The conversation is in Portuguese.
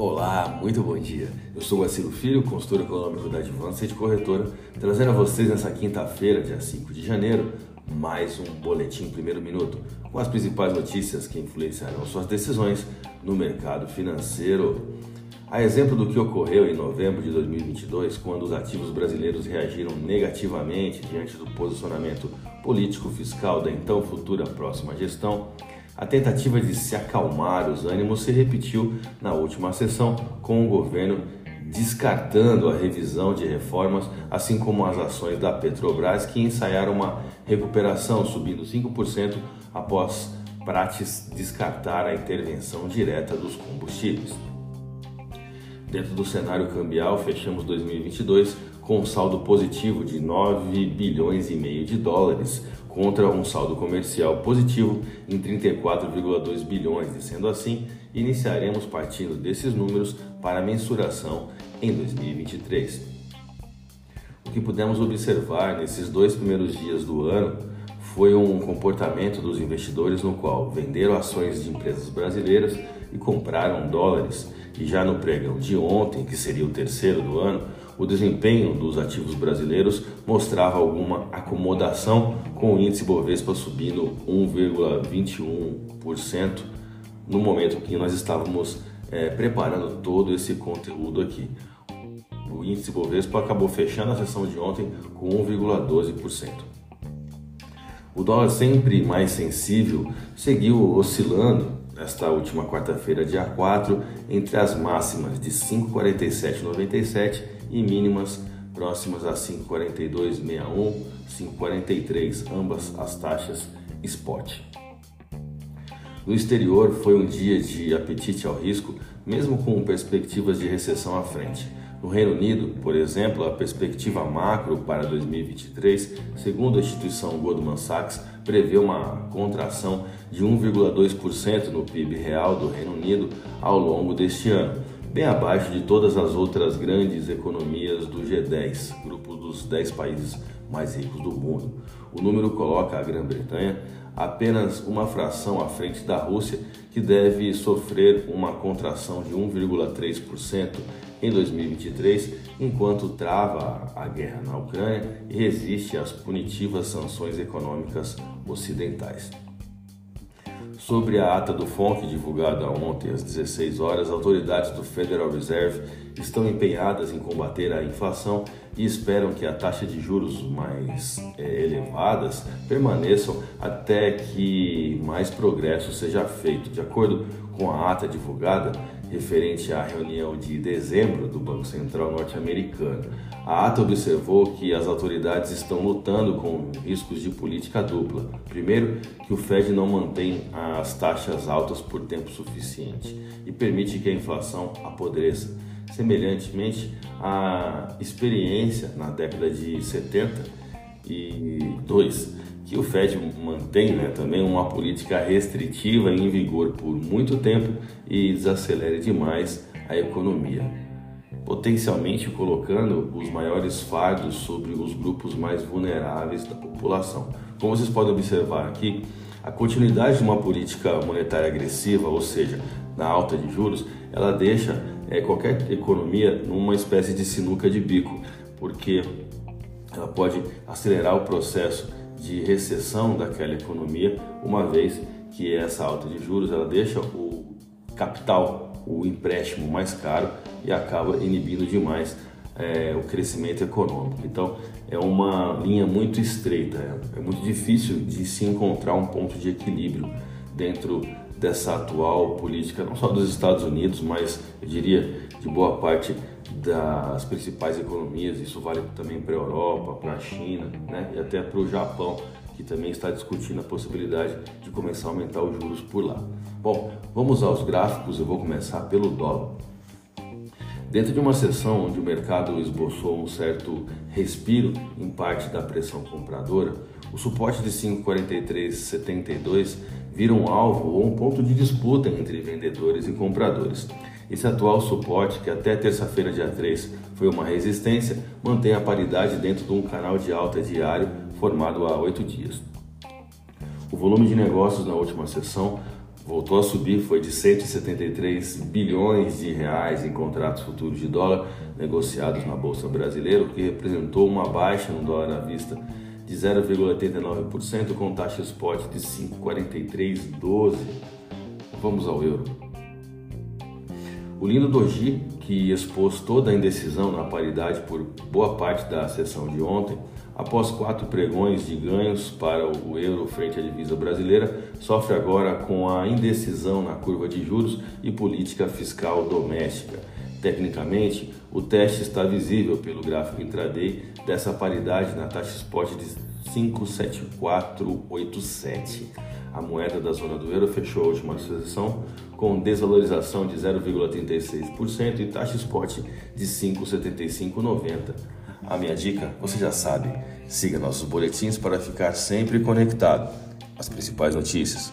Olá, muito bom dia. Eu sou Guaciro Filho, consultor econômico da Advanced Corretora, trazendo a vocês nessa quinta-feira, dia 5 de janeiro, mais um boletim primeiro minuto com as principais notícias que influenciarão suas decisões no mercado financeiro. A exemplo do que ocorreu em novembro de 2022, quando os ativos brasileiros reagiram negativamente diante do posicionamento político-fiscal da então futura próxima gestão, a tentativa de se acalmar os ânimos se repetiu na última sessão, com o governo descartando a revisão de reformas, assim como as ações da Petrobras, que ensaiaram uma recuperação, subindo 5% após Prates descartar a intervenção direta dos combustíveis. Dentro do cenário cambial, fechamos 2022 com um saldo positivo de 9 bilhões e meio de dólares, contra um saldo comercial positivo em 34,2 bilhões, e sendo assim, iniciaremos partindo desses números para mensuração em 2023. O que pudemos observar nesses dois primeiros dias do ano foi um comportamento dos investidores no qual venderam ações de empresas brasileiras e compraram dólares. E já no pregão de ontem, que seria o terceiro do ano, o desempenho dos ativos brasileiros mostrava alguma acomodação, com o índice Bovespa subindo 1,21% no momento que nós estávamos é, preparando todo esse conteúdo aqui. O índice Bovespa acabou fechando a sessão de ontem com 1,12%. O dólar sempre mais sensível seguiu oscilando nesta última quarta-feira, dia 4, entre as máximas de 5,4797 e mínimas próximas a 5,4261, 5,43, ambas as taxas spot. No exterior foi um dia de apetite ao risco, mesmo com perspectivas de recessão à frente. No Reino Unido, por exemplo, a perspectiva macro para 2023, segundo a instituição Goldman Sachs, prevê uma contração de 1,2% no PIB real do Reino Unido ao longo deste ano, bem abaixo de todas as outras grandes economias do G10, grupo dos 10 países mais ricos do mundo. O número coloca a Grã-Bretanha apenas uma fração à frente da Rússia, que deve sofrer uma contração de 1,3% em 2023, enquanto trava a guerra na Ucrânia e resiste às punitivas sanções econômicas ocidentais. Sobre a ata do FONC divulgada ontem às 16 horas, autoridades do Federal Reserve estão empenhadas em combater a inflação e esperam que a taxa de juros mais é, elevadas permaneçam até que mais progresso seja feito. De acordo com a ata divulgada, referente à reunião de dezembro do Banco Central norte-americano. A ata observou que as autoridades estão lutando com riscos de política dupla. Primeiro, que o Fed não mantém as taxas altas por tempo suficiente e permite que a inflação apodreça. Semelhantemente, a experiência na década de 70 e 2 que o Fed mantém né, também uma política restritiva em vigor por muito tempo e desacelere demais a economia, potencialmente colocando os maiores fardos sobre os grupos mais vulneráveis da população. Como vocês podem observar aqui, a continuidade de uma política monetária agressiva, ou seja, na alta de juros, ela deixa é, qualquer economia numa espécie de sinuca de bico, porque ela pode acelerar o processo de recessão daquela economia, uma vez que essa alta de juros ela deixa o capital, o empréstimo mais caro e acaba inibindo demais é, o crescimento econômico. Então é uma linha muito estreita, é, é muito difícil de se encontrar um ponto de equilíbrio dentro dessa atual política, não só dos Estados Unidos, mas eu diria de boa parte das principais economias, isso vale também para a Europa, para a China né? e até para o Japão, que também está discutindo a possibilidade de começar a aumentar os juros por lá. Bom, vamos aos gráficos, eu vou começar pelo dólar. Dentro de uma sessão onde o mercado esboçou um certo respiro em parte da pressão compradora, o suporte de 5,4372 vira um alvo ou um ponto de disputa entre vendedores e compradores. Esse atual suporte, que até terça-feira, dia 3, foi uma resistência, mantém a paridade dentro de um canal de alta diário formado há oito dias. O volume de negócios na última sessão voltou a subir, foi de 173 bilhões de reais em contratos futuros de dólar negociados na bolsa brasileira, o que representou uma baixa no dólar à vista de 0,89% com taxa spot de 5,4312. Vamos ao euro. O Lindo Doji, que expôs toda a indecisão na paridade por boa parte da sessão de ontem, após quatro pregões de ganhos para o euro frente à divisa brasileira, sofre agora com a indecisão na curva de juros e política fiscal doméstica. Tecnicamente, o teste está visível pelo gráfico intraday dessa paridade na taxa spot de 57487. A moeda da zona do euro fechou a última sessão com desvalorização de 0,36% e taxa spot de 5,7590. A minha dica, você já sabe, siga nossos boletins para ficar sempre conectado. As principais notícias